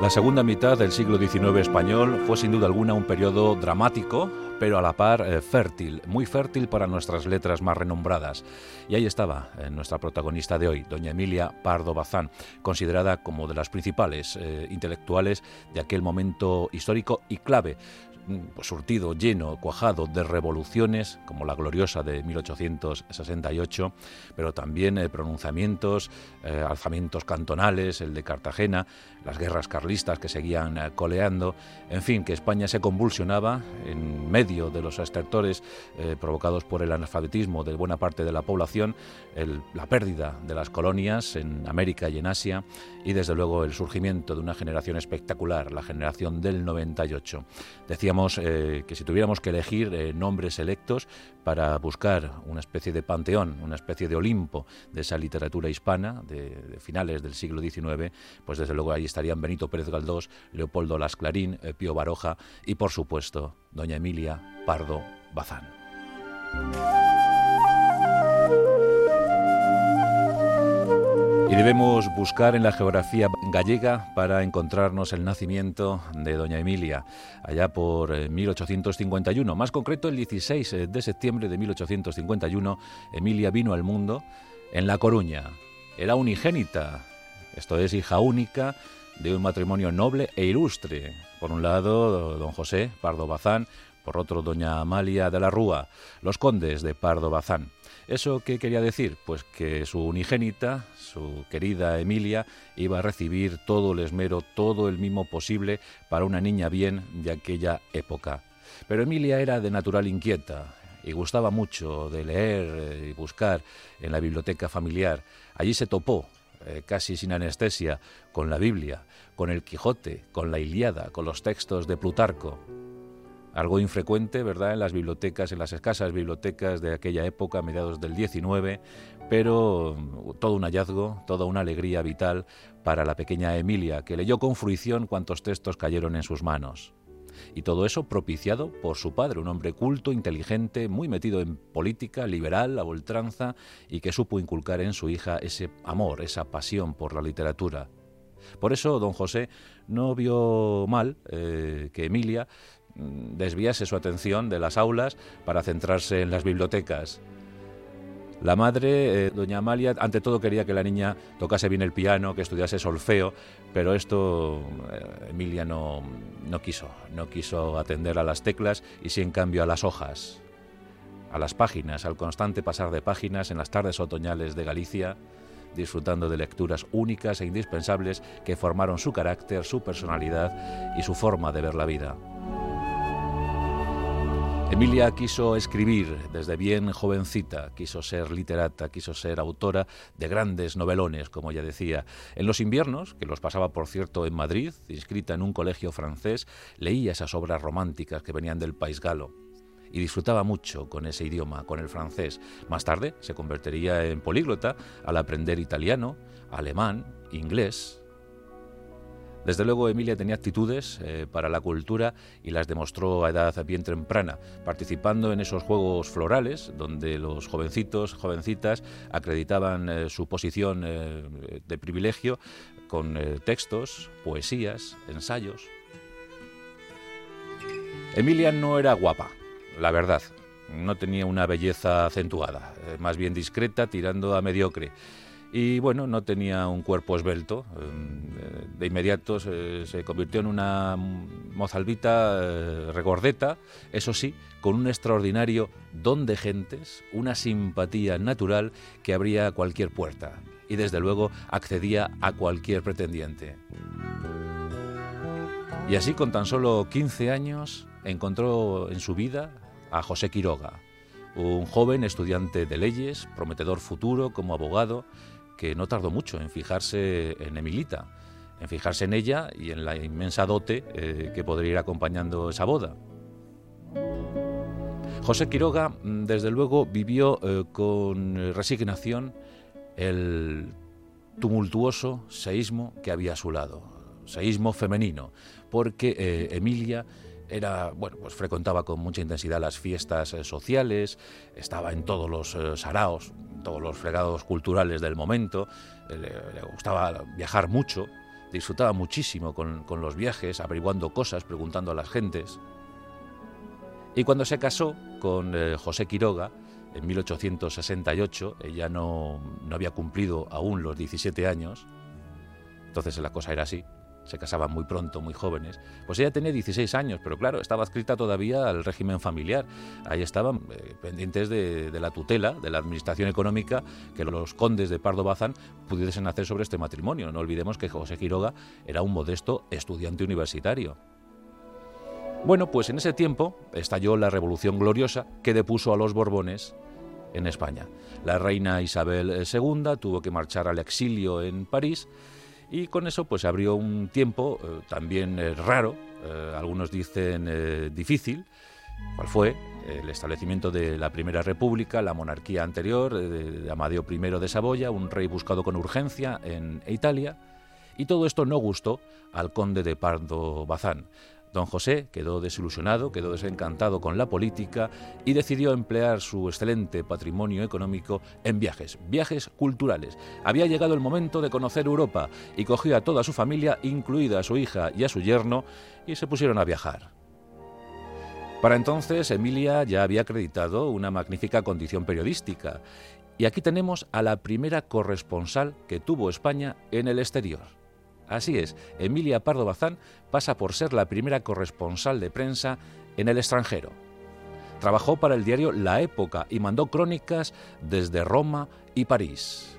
La segunda mitad del siglo XIX español fue sin duda alguna un periodo dramático, pero a la par eh, fértil, muy fértil para nuestras letras más renombradas. Y ahí estaba eh, nuestra protagonista de hoy, doña Emilia Pardo Bazán, considerada como de las principales eh, intelectuales de aquel momento histórico y clave surtido, lleno, cuajado de revoluciones, como la gloriosa de 1868, pero también eh, pronunciamientos, eh, alzamientos cantonales, el de Cartagena, las guerras carlistas que seguían eh, coleando, en fin, que España se convulsionaba en medio de los estertores provocados por el analfabetismo de buena parte de la población, la pérdida de las colonias en América y en Asia y desde luego el surgimiento de una generación espectacular, la generación del 98. Decíamos eh, que si tuviéramos que elegir eh, nombres electos para buscar una especie de panteón, una especie de Olimpo de esa literatura hispana de, finales del siglo XIX, pues desde luego ahí estarían Benito Pérez Galdós, Leopoldo Las Clarín, eh, Pío Baroja y por supuesto doña Emilia Pardo Bazán. Y debemos buscar en la geografía gallega para encontrarnos el nacimiento de doña Emilia, allá por 1851. Eh, Más concreto, el 16 eh, de septiembre de 1851, Emilia vino al mundo en La Coruña. Era unigénita, esto es, hija única de un matrimonio noble e ilustre. Por un lado, don José Pardo Bazán, por otro, doña Amalia de la Rúa, los condes de Pardo Bazán. ¿Eso qué quería decir? Pues que su unigénita, su querida Emilia, iba a recibir todo el esmero, todo el mimo posible para una niña bien de aquella época. Pero Emilia era de natural inquieta y gustaba mucho de leer eh, y buscar en la biblioteca familiar. Allí se topó, eh, casi sin anestesia, con la Biblia, con el Quijote, con la Iliada, con los textos de Plutarco algo infrecuente, ¿verdad?, en las bibliotecas, en las escasas bibliotecas de aquella época, mediados del 19, pero todo un hallazgo, toda una alegría vital para la pequeña Emilia, que leyó con fruición cuantos textos cayeron en sus manos. Y todo eso propiciado por su padre, un hombre culto, inteligente, muy metido en política, liberal, a ultranza, y que supo inculcar en su hija ese amor, esa pasión por la literatura. Por eso don José no vio mal eh, que Emilia desviase su atención de las aulas para centrarse en las bibliotecas. La madre, eh, doña Amalia, ante todo quería que la niña tocase bien el piano, que estudiase solfeo, pero esto eh, Emilia no, no quiso, no quiso atender a las teclas y sí en cambio a las hojas, a las páginas, al constante pasar de páginas en las tardes otoñales de Galicia, disfrutando de lecturas únicas e indispensables que formaron su carácter, su personalidad y su forma de ver la vida. Emilia quiso escribir desde bien jovencita, quiso ser literata, quiso ser autora de grandes novelones, como ya decía. En los inviernos, que los pasaba por cierto en Madrid, inscrita en un colegio francés, leía esas obras románticas que venían del país galo y disfrutaba mucho con ese idioma, con el francés. Más tarde se convertiría en políglota al aprender italiano, alemán, inglés, desde luego Emilia tenía actitudes eh, para la cultura y las demostró a edad bien temprana, participando en esos juegos florales donde los jovencitos, jovencitas acreditaban eh, su posición eh, de privilegio con textos, poesías, ensayos. Emilia no era guapa, la verdad. No tenía una belleza acentuada, más bien discreta, tirando a mediocre y bueno, no tenía un cuerpo esbelto. Em, de inmediato se, convirtió en una mozalbita eh, regordeta, eso sí, con un extraordinario don de gentes, una simpatía natural que abría cualquier puerta y desde luego accedía a cualquier pretendiente. Y así con tan solo 15 años encontró en su vida a José Quiroga, un joven estudiante de leyes, prometedor futuro como abogado, que no tardó mucho en fijarse en Emilita, en fijarse en ella y en la inmensa dote eh, que podría ir acompañando esa boda. José Quiroga, mm, desde luego, vivió eh, con resignación el tumultuoso seísmo que había a su lado, seísmo femenino, porque eh, Emilia era, bueno, pues frecuentaba con mucha intensidad las fiestas sociales, estaba en todos los saraos, todos los fregados culturales del momento, le, gustaba viajar mucho, disfrutaba muchísimo con, los viajes, averiguando cosas, preguntando a las gentes. Y cuando se casó con eh, José Quiroga, en 1868, ella no, no había cumplido aún los 17 años, entonces la cosa era así, se casaban muy pronto, muy jóvenes. Pues ella tenía 16 años, pero claro, estaba adscrita todavía al régimen familiar. Ahí estaban eh, pendientes de, la tutela, de la administración económica, que los condes de Pardo Bazán pudiesen hacer sobre este matrimonio. No olvidemos que José Quiroga era un modesto estudiante universitario. Bueno, pues en ese tiempo estalló la Revolución Gloriosa que depuso a los Borbones en España. La reina Isabel II tuvo que marchar al exilio en París y con eso pues abrió un tiempo eh, también eh, raro, eh, algunos dicen difícil, cuál fue el establecimiento de la Primera República, la monarquía anterior de, Amadeo I de Saboya, un rey buscado con urgencia en Italia, y todo esto no gustó al conde de Pardo Bazán. Don José quedó desilusionado, quedó desencantado con la política y decidió emplear su excelente patrimonio económico en viajes, viajes culturales. Había llegado el momento de conocer Europa y cogió a toda su familia, incluida a su hija y a su yerno, y se pusieron a viajar. Para entonces, Emilia ya había acreditado una magnífica condición periodística, y aquí tenemos a la primera corresponsal que tuvo España en el exterior. Así es, Emilia Pardo Bazán pasa por ser la primera corresponsal de prensa en el extranjero. Trabajó para el diario La Época y mandó crónicas desde Roma y París.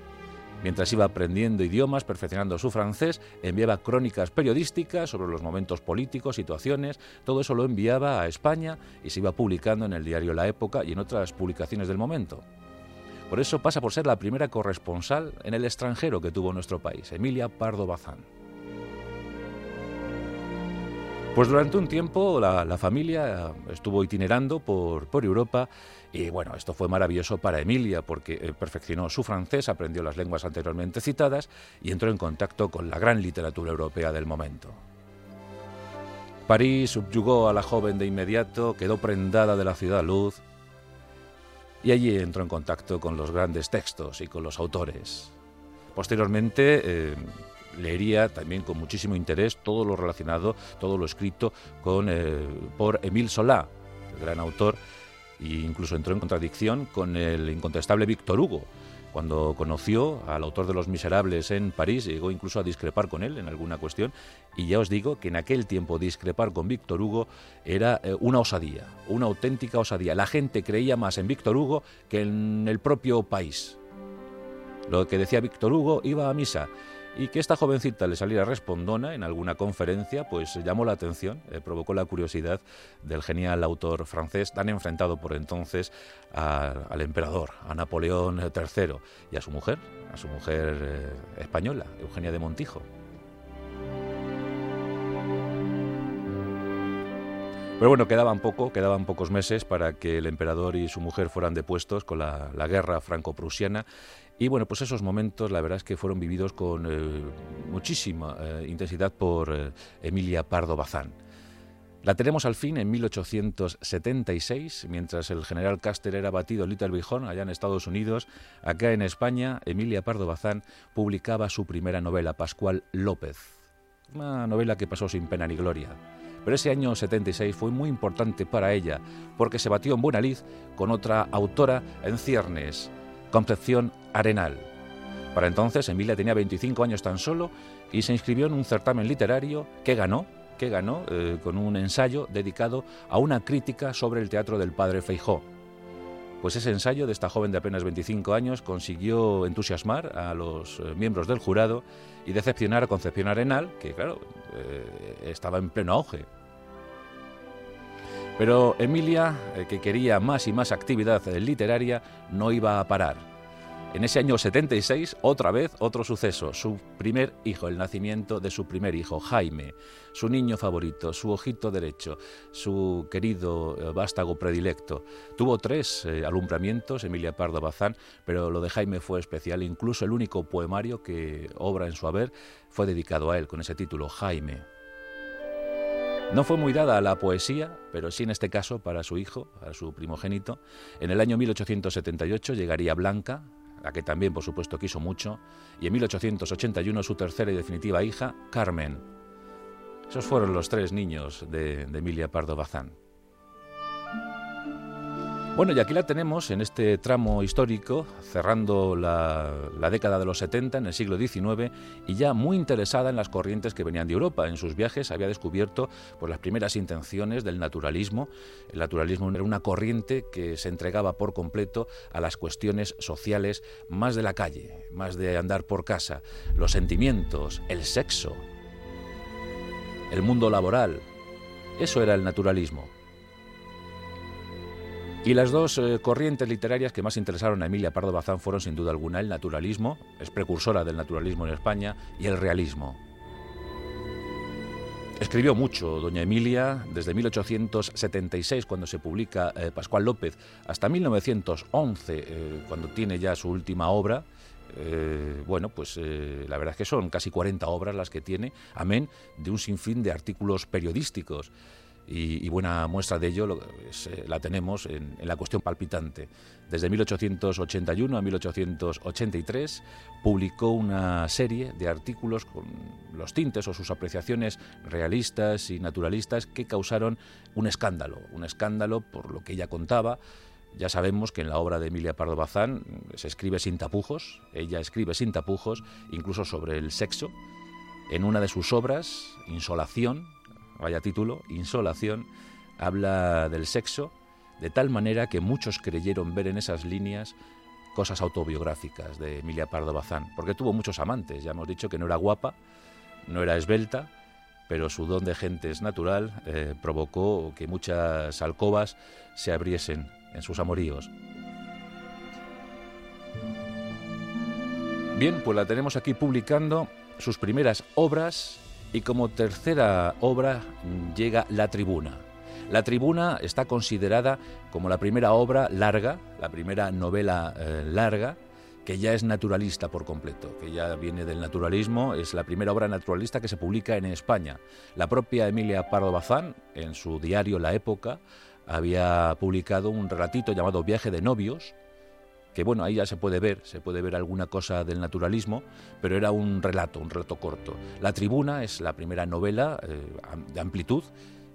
Mientras iba aprendiendo idiomas, perfeccionando su francés, enviaba crónicas periodísticas sobre los momentos políticos, situaciones, todo eso lo enviaba a España y se iba publicando en el diario La Época y en otras publicaciones del momento. Por eso pasa por ser la primera corresponsal en el extranjero que tuvo nuestro país, Emilia Pardo Bazán. Pues durante un tiempo la, familia estuvo itinerando por, por, Europa y bueno, esto fue maravilloso para Emilia porque eh, perfeccionó su francés, aprendió las lenguas anteriormente citadas y entró en contacto con la gran literatura europea del momento. París subyugó a la joven de inmediato, quedó prendada de la ciudad luz y allí entró en contacto con los grandes textos y con los autores. Posteriormente, eh, leería también con muchísimo interés todo lo relacionado, todo lo escrito con, eh, por Émile Solá, el gran autor, e incluso entró en contradicción con el incontestable Víctor Hugo. Cuando conoció al autor de Los Miserables en París, llegó incluso a discrepar con él en alguna cuestión, y ya os digo que en aquel tiempo discrepar con Víctor Hugo era eh, una osadía, una auténtica osadía. La gente creía más en Víctor Hugo que en el propio país. Lo que decía Víctor Hugo iba a misa y que esta jovencita le saliera respondona en alguna conferencia, pues llamó la atención, eh, provocó la curiosidad del genial autor francés, tan enfrentado por entonces al emperador, a Napoleón III y a su mujer, a su mujer eh, española, Eugenia de Montijo. Pero bueno, quedaban poco, quedaban pocos meses para que el emperador y su mujer fueran depuestos con la, guerra franco-prusiana y bueno, pues esos momentos la verdad es que fueron vividos con eh, muchísima eh, intensidad por eh, Emilia Pardo Bazán. La tenemos al fin en 1876, mientras el general Custer era batido en Little Bighorn, allá en Estados Unidos. Acá en España, Emilia Pardo Bazán publicaba su primera novela, Pascual López. Una novela que pasó sin pena ni gloria. Pero ese año 76 fue muy importante para ella, porque se batió en buena lid con otra autora en ciernes, Concepción Arenal. Para entonces, Emilia tenía 25 años tan solo y se inscribió en un certamen literario que ganó, que ganó eh, con un ensayo dedicado a una crítica sobre el teatro del padre Feijó. Pues ese ensayo de esta joven de apenas 25 años consiguió entusiasmar a los eh, miembros del jurado y decepcionar a Concepción Arenal, que claro, eh, estaba en pleno auge. Pero Emilia, eh, que quería más y más actividad literaria, no iba a parar. En ese año 76, otra vez, otro suceso, su primer hijo, el nacimiento de su primer hijo, Jaime, su niño favorito, su ojito derecho, su querido eh, vástago predilecto. Tuvo tres alumbramientos, Emilia Pardo Bazán, pero lo de Jaime fue especial, incluso el único poemario que obra en su haber fue dedicado a él, con ese título, Jaime. No fue muy dada a la poesía, pero sí en este caso para su hijo, a su primogénito. En el año 1878 llegaría Blanca, la que también por supuesto quiso mucho, y en 1881 su tercera y definitiva hija, Carmen. Esos fueron los tres niños de, de Emilia Pardo Bazán. Bueno, y aquí la tenemos en este tramo histórico, cerrando la, década de los 70, en el siglo XIX, y ya muy interesada en las corrientes que venían de Europa. En sus viajes había descubierto pues, las primeras intenciones del naturalismo. El naturalismo era una corriente que se entregaba por completo a las cuestiones sociales más de la calle, más de andar por casa, los sentimientos, el sexo, el mundo laboral. Eso era el naturalismo. Y las dos eh, corrientes literarias que más interesaron a Emilia Pardo Bazán fueron sin duda alguna el naturalismo, es precursora del naturalismo en España, y el realismo. Escribió mucho doña Emilia, desde 1876, cuando se publica eh, Pascual López, hasta 1911, eh, cuando tiene ya su última obra. bueno, pues la verdad es que son casi 40 obras las que tiene, amén de un sinfín de artículos periodísticos y, buena muestra de ello eh, la tenemos en, la cuestión palpitante. Desde 1881 a 1883 publicó una serie de artículos con los tintes o sus apreciaciones realistas y naturalistas que causaron un escándalo, un escándalo por lo que ella contaba. Ya sabemos que en la obra de Emilia Pardo Bazán se escribe sin tapujos, ella escribe sin tapujos, incluso sobre el sexo. En una de sus obras, Insolación, vaya título, Insolación, habla del sexo de tal manera que muchos creyeron ver en esas líneas cosas autobiográficas de Emilia Pardo Bazán, porque tuvo muchos amantes, ya hemos dicho que no era guapa, no era esbelta, pero su don de gente es natural eh, provocó que muchas alcobas se abriesen en sus amoríos. Bien, pues la tenemos aquí publicando sus primeras obras y como tercera obra llega La Tribuna. La Tribuna está considerada como la primera obra larga, la primera novela eh, larga, que ya es naturalista por completo, que ya viene del naturalismo, es la primera obra naturalista que se publica en España. La propia Emilia Pardo Bazán, en su diario La Época, había publicado un relatito llamado Viaje de novios, que bueno, ahí ya se puede ver, se puede ver alguna cosa del naturalismo, pero era un relato, un relato corto. La Tribuna es la primera novela eh, de amplitud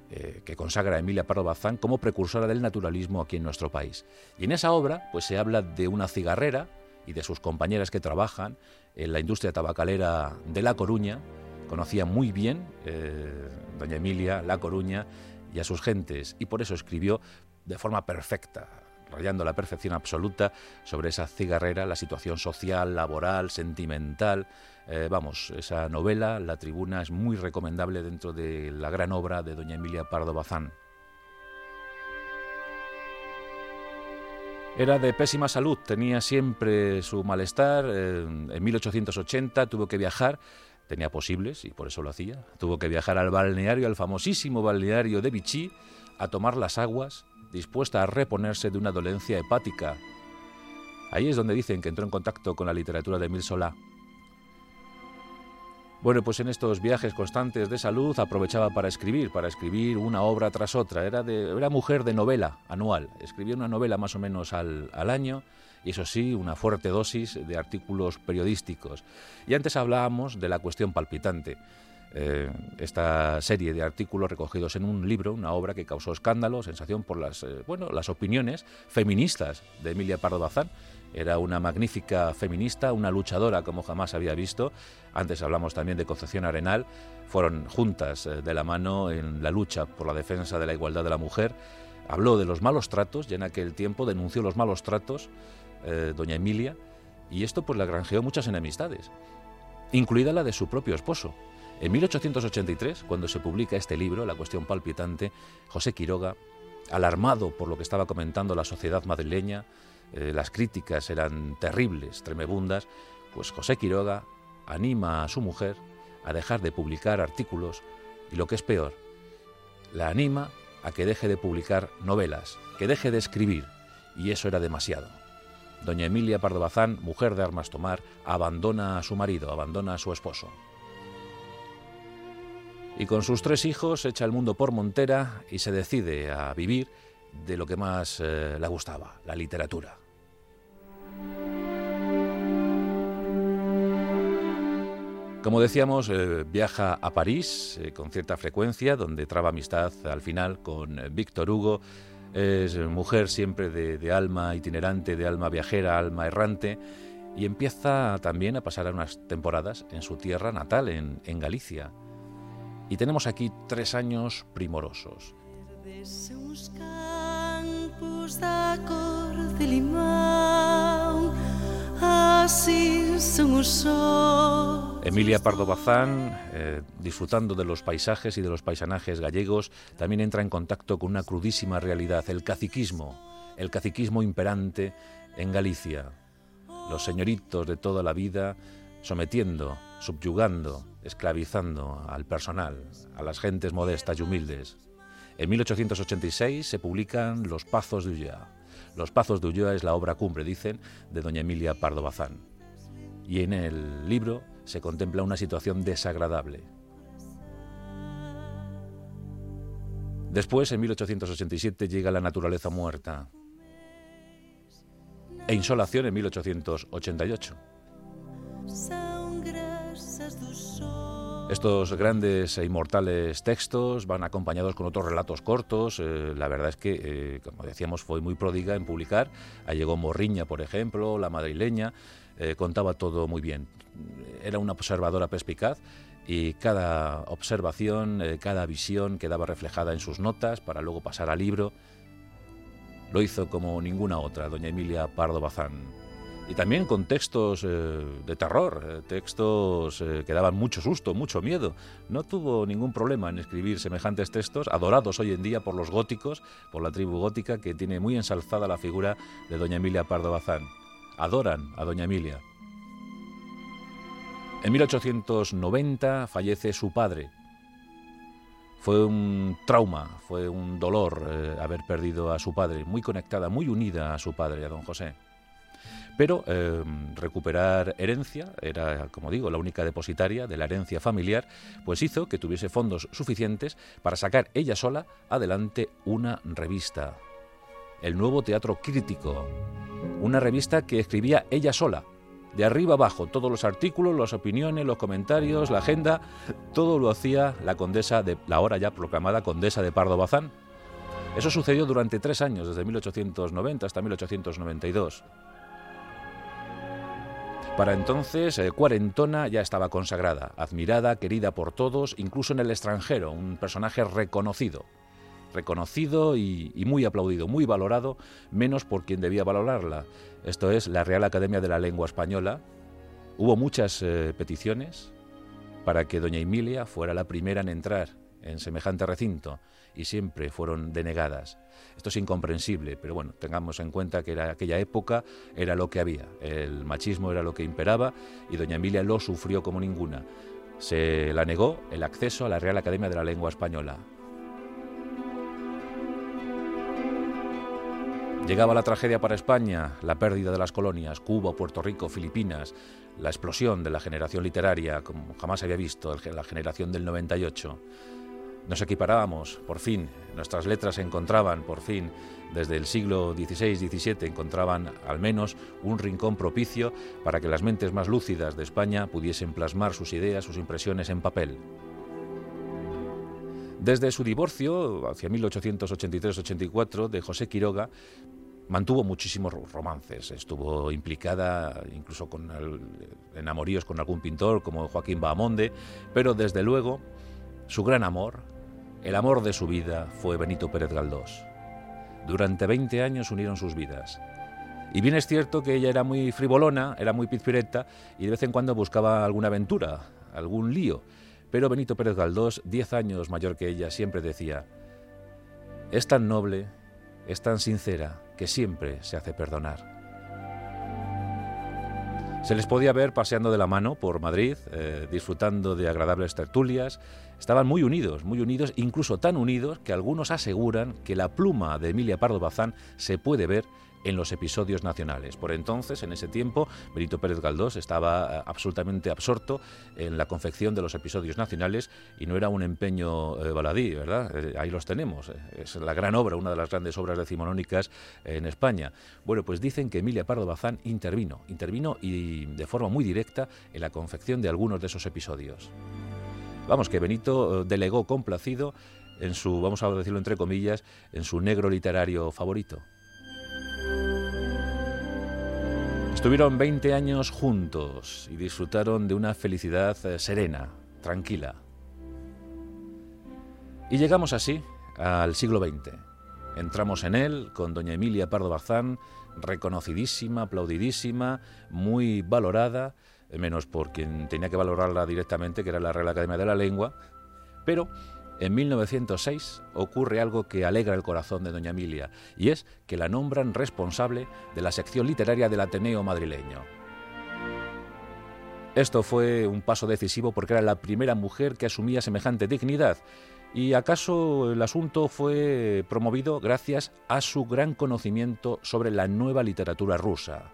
eh, que consagra a Emilia Pardo Bazán como precursora del naturalismo aquí en nuestro país. Y en esa obra pues se habla de una cigarrera y de sus compañeras que trabajan en la industria tabacalera de La Coruña, conocía muy bien eh, doña Emilia La Coruña y a sus gentes, y por eso escribió de forma perfecta rayando la perfección absoluta sobre esa cigarrera, la situación social, laboral, sentimental. Eh, vamos, esa novela, La Tribuna, es muy recomendable dentro de la gran obra de doña Emilia Pardo Bazán. Era de pésima salud, tenía siempre su malestar. Eh, en 1880 tuvo que viajar, tenía posibles y por eso lo hacía. Tuvo que viajar al balneario, al famosísimo balneario de Vichy, a tomar las aguas dispuesta a reponerse de una dolencia hepática. Ahí es donde dicen que entró en contacto con la literatura de Emile Solá. Bueno, pues en estos viajes constantes de salud aprovechaba para escribir, para escribir una obra tras otra. Era, de, era mujer de novela anual. Escribía una novela más o menos al, al año y eso sí, una fuerte dosis de artículos periodísticos. Y antes hablábamos de la cuestión palpitante. Eh, esta serie de artículos recogidos en un libro, una obra que causó escándalo, sensación por las, eh, bueno, las opiniones feministas de Emilia Pardo Bazán. Era una magnífica feminista, una luchadora como jamás había visto. Antes hablamos también de Concepción Arenal. Fueron juntas eh, de la mano en la lucha por la defensa de la igualdad de la mujer. Habló de los malos tratos y en aquel tiempo denunció los malos tratos doña Emilia y esto pues le granjeó muchas enemistades, incluida la de su propio esposo, en 1883, cuando se publica este libro, La cuestión palpitante, José Quiroga, alarmado por lo que estaba comentando la sociedad madrileña, eh, las críticas eran terribles, tremebundas, pues José Quiroga anima a su mujer a dejar de publicar artículos y lo que es peor, la anima a que deje de publicar novelas, que deje de escribir, y eso era demasiado. Doña Emilia Pardo Bazán, mujer de armas tomar, abandona a su marido, abandona a su esposo y con sus tres hijos echa el mundo por montera y se decide a vivir de lo que más eh, le gustaba, la literatura. Como decíamos, eh, viaja a París eh, con cierta frecuencia, donde traba amistad al final con Víctor Hugo. Es mujer siempre de, alma itinerante, de alma viajera, alma errante, y empieza también a pasar unas temporadas en su tierra natal, en Galicia. Y tenemos aquí tres años primorosos. Emilia Pardo Bazán, eh, disfrutando de los paisajes y de los paisanajes gallegos, también entra en contacto con una crudísima realidad, el caciquismo, el caciquismo imperante en Galicia. Los señoritos de toda la vida sometiendo, subyugando, esclavizando al personal, a las gentes modestas y humildes. En 1886 se publican Los Pazos de Ulloa. Los Pazos de Ulloa es la obra cumbre, dicen, de doña Emilia Pardo Bazán. Y en el libro se contempla una situación desagradable. Después, en 1887, llega La naturaleza muerta e Insolación en 1888. Estos grandes e inmortales textos van acompañados con otros relatos cortos. Eh, la verdad es que, eh, como decíamos, fue muy pródiga en publicar. Ahí llegó Morriña, por ejemplo, La Madrileña. Eh, contaba todo muy bien. Era una observadora perspicaz y cada observación, cada visión quedaba reflejada en sus notas para luego pasar al libro. Lo hizo como ninguna otra, doña Emilia Pardo Bazán y también con textos eh, de terror, eh, textos eh, que daban mucho susto, mucho miedo. No tuvo ningún problema en escribir semejantes textos, adorados hoy en día por los góticos, por la tribu gótica, que tiene muy ensalzada la figura de doña Emilia Pardo Bazán. Adoran a doña Emilia. En 1890 fallece su padre. Fue un trauma, fue un dolor haber perdido a su padre, muy conectada, muy unida a su padre, a don José. Pero em, recuperar herencia, era, como digo, la única depositaria de la herencia familiar, pues hizo que tuviese fondos suficientes para sacar ella sola adelante una revista, el Nuevo Teatro Crítico, una revista que escribía ella sola, de arriba abajo, todos los artículos, las opiniones, los comentarios, la agenda, todo lo hacía la condesa de la ahora ya proclamada condesa de Pardo Bazán. Eso sucedió durante tres años, desde 1890 hasta 1892. Para entonces, eh, Cuarentona ya estaba consagrada, admirada, querida por todos, incluso en el extranjero, un personaje reconocido. Reconocido y, muy aplaudido, muy valorado, menos por quien debía valorarla. Esto es la Real Academia de la Lengua Española. Hubo muchas eh, peticiones para que doña Emilia fuera la primera en entrar en semejante recinto y siempre fueron denegadas. Esto es incomprensible, pero bueno, tengamos en cuenta que era aquella época era lo que había. El machismo era lo que imperaba y doña Emilia lo sufrió como ninguna. Se la negó el acceso a la Real Academia de la Lengua Española. Llegaba la tragedia para España, la pérdida de las colonias, Cuba, Puerto Rico, Filipinas, la explosión de la generación literaria, como jamás había visto, la generación del 98. Nos equiparábamos, por fin, nuestras letras se encontraban, por fin, desde el siglo XVI-XVII encontraban al menos un rincón propicio para que las mentes más lúcidas de España pudiesen plasmar sus ideas, sus impresiones en papel. Desde su divorcio, hacia 1883-84, de José Quiroga, mantuvo muchísimos romances. Estuvo implicada incluso con en amoríos con algún pintor como Joaquín Bahamonde, pero desde luego su gran amor, el amor de su vida fue Benito Pérez Galdós. Durante 20 años unieron sus vidas. Y bien es cierto que ella era muy frivolona, era muy pizpireta y de vez en cuando buscaba alguna aventura, algún lío. Pero Benito Pérez Galdós, 10 años mayor que ella, siempre decía, es tan noble, es tan sincera, que siempre se hace perdonar. Se les podía ver paseando de la mano por Madrid, eh, disfrutando de agradables tertulias. Estaban muy unidos, muy unidos, incluso tan unidos que algunos aseguran que la pluma de Emilia Pardo Bazán se puede ver en los episodios nacionales. Por entonces, en ese tiempo, Benito Pérez Galdós estaba eh, absolutamente absorto en la confección de los episodios nacionales y no era un empeño eh, baladí, ¿verdad? Eh, ahí los tenemos. Es la gran obra, una de las grandes obras decimonónicas en España. Bueno, pues dicen que Emilia Pardo Bazán intervino, intervino y de forma muy directa en la confección de algunos de esos episodios. Vamos, que Benito delegó complacido en su, vamos a decirlo entre comillas, en su negro literario favorito. Estuvieron 20 años juntos y disfrutaron de una felicidad eh, serena, tranquila. Y llegamos así al siglo XX. Entramos en él con doña Emilia Pardo Bazán, reconocidísima, aplaudidísima, muy valorada, menos por quien tenía que valorarla directamente, que era la Real Academia de la Lengua, pero en 1906 ocurre algo que alegra el corazón de doña Emilia, y es que la nombran responsable de la sección literaria del Ateneo madrileño. Esto fue un paso decisivo porque era la primera mujer que asumía semejante dignidad, y acaso el asunto fue promovido gracias a su gran conocimiento sobre la nueva literatura rusa.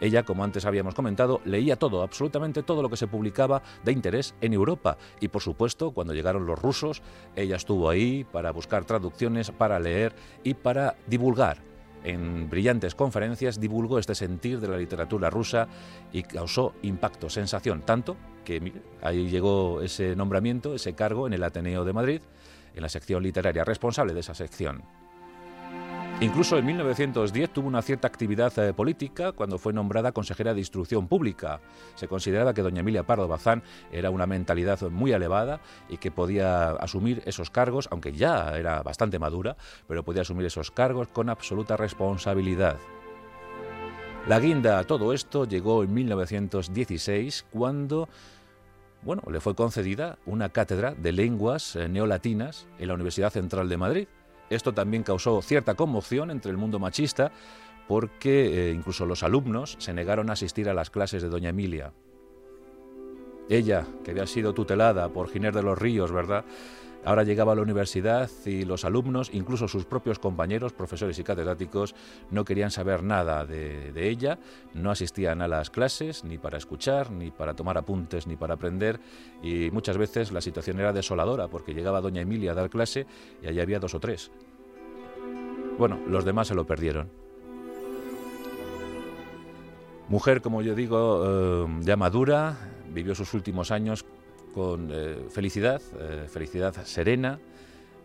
Ella, como antes habíamos comentado, leía todo, absolutamente todo lo que se publicaba de interés en Europa. Y por supuesto, cuando llegaron los rusos, ella estuvo ahí para buscar traducciones, para leer y para divulgar. En brillantes conferencias divulgó este sentir de la literatura rusa y causó impacto, sensación, tanto que ahí llegó ese nombramiento, ese cargo en el Ateneo de Madrid, en la sección literaria responsable de esa sección. Incluso en 1910 tuvo una cierta actividad eh, política cuando fue nombrada consejera de Instrucción Pública. Se consideraba que doña Emilia Pardo Bazán era una mentalidad muy elevada y que podía asumir esos cargos, aunque ya era bastante madura, pero podía asumir esos cargos con absoluta responsabilidad. La guinda a todo esto llegó en 1916 cuando bueno, le fue concedida una cátedra de lenguas eh, neolatinas en la Universidad Central de Madrid. Esto también causó cierta conmoción entre el mundo machista porque eh, incluso los alumnos se negaron a asistir a las clases de doña Emilia. Ella, que había sido tutelada por Giner de los Ríos, ¿verdad? Ahora llegaba a la universidad y los alumnos, incluso sus propios compañeros, profesores y catedráticos, no querían saber nada de, ella, no asistían a las clases ni para escuchar, ni para tomar apuntes, ni para aprender y muchas veces la situación era desoladora porque llegaba doña Emilia a dar clase y allí había dos o tres. Bueno, los demás se lo perdieron. Mujer, como yo digo, eh, ya madura, vivió sus últimos años con eh, felicidad, eh, felicidad serena,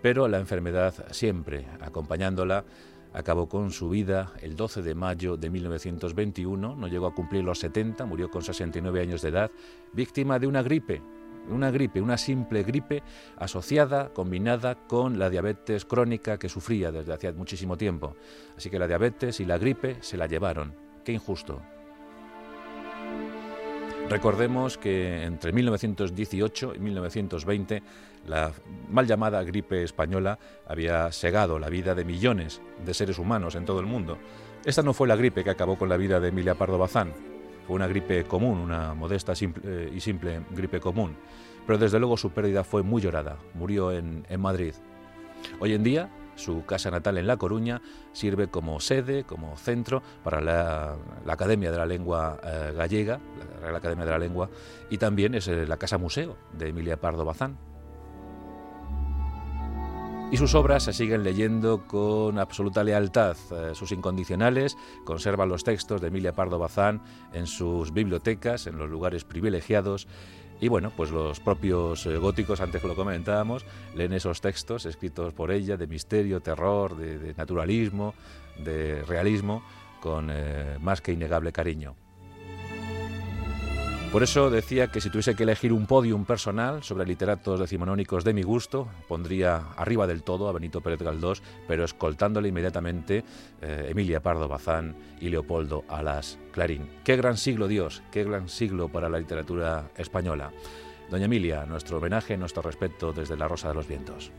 pero la enfermedad siempre acompañándola acabó con su vida el 12 de mayo de 1921, no llegó a cumplir los 70, murió con 69 años de edad, víctima de una gripe, una gripe, una simple gripe asociada, combinada con la diabetes crónica que sufría desde hacía muchísimo tiempo. Así que la diabetes y la gripe se la llevaron. Qué injusto. Recordemos que entre 1918 y 1920 la mal llamada gripe española había segado la vida de millones de seres humanos en todo el mundo. Esta no fue la gripe que acabó con la vida de Emilia Pardo Bazán, fue una gripe común, una modesta y simple gripe común, pero desde luego su pérdida fue muy llorada, murió en, en Madrid. Hoy en día su casa natal en La Coruña sirve como sede, como centro para la, Academia de la Lengua eh, Gallega, la Real Academia de la Lengua, y también es eh, la Casa Museo de Emilia Pardo Bazán. Y sus obras se siguen leyendo con absoluta lealtad. Eh, sus incondicionales conservan los textos de Emilia Pardo Bazán en sus bibliotecas, en los lugares privilegiados y bueno, pues los propios eh, góticos, antes que lo comentábamos, leen esos textos escritos por ella de misterio, terror, de, naturalismo, de realismo, con eh, más que innegable cariño. Por eso decía que si tuviese que elegir un podium personal sobre literatos decimonónicos de mi gusto, pondría arriba del todo a Benito Pérez Galdós, pero escoltándole inmediatamente eh, Emilia Pardo Bazán y Leopoldo Alas Clarín. Qué gran siglo, Dios, qué gran siglo para la literatura española. Doña Emilia, nuestro homenaje, nuestro respeto desde la Rosa de los Vientos.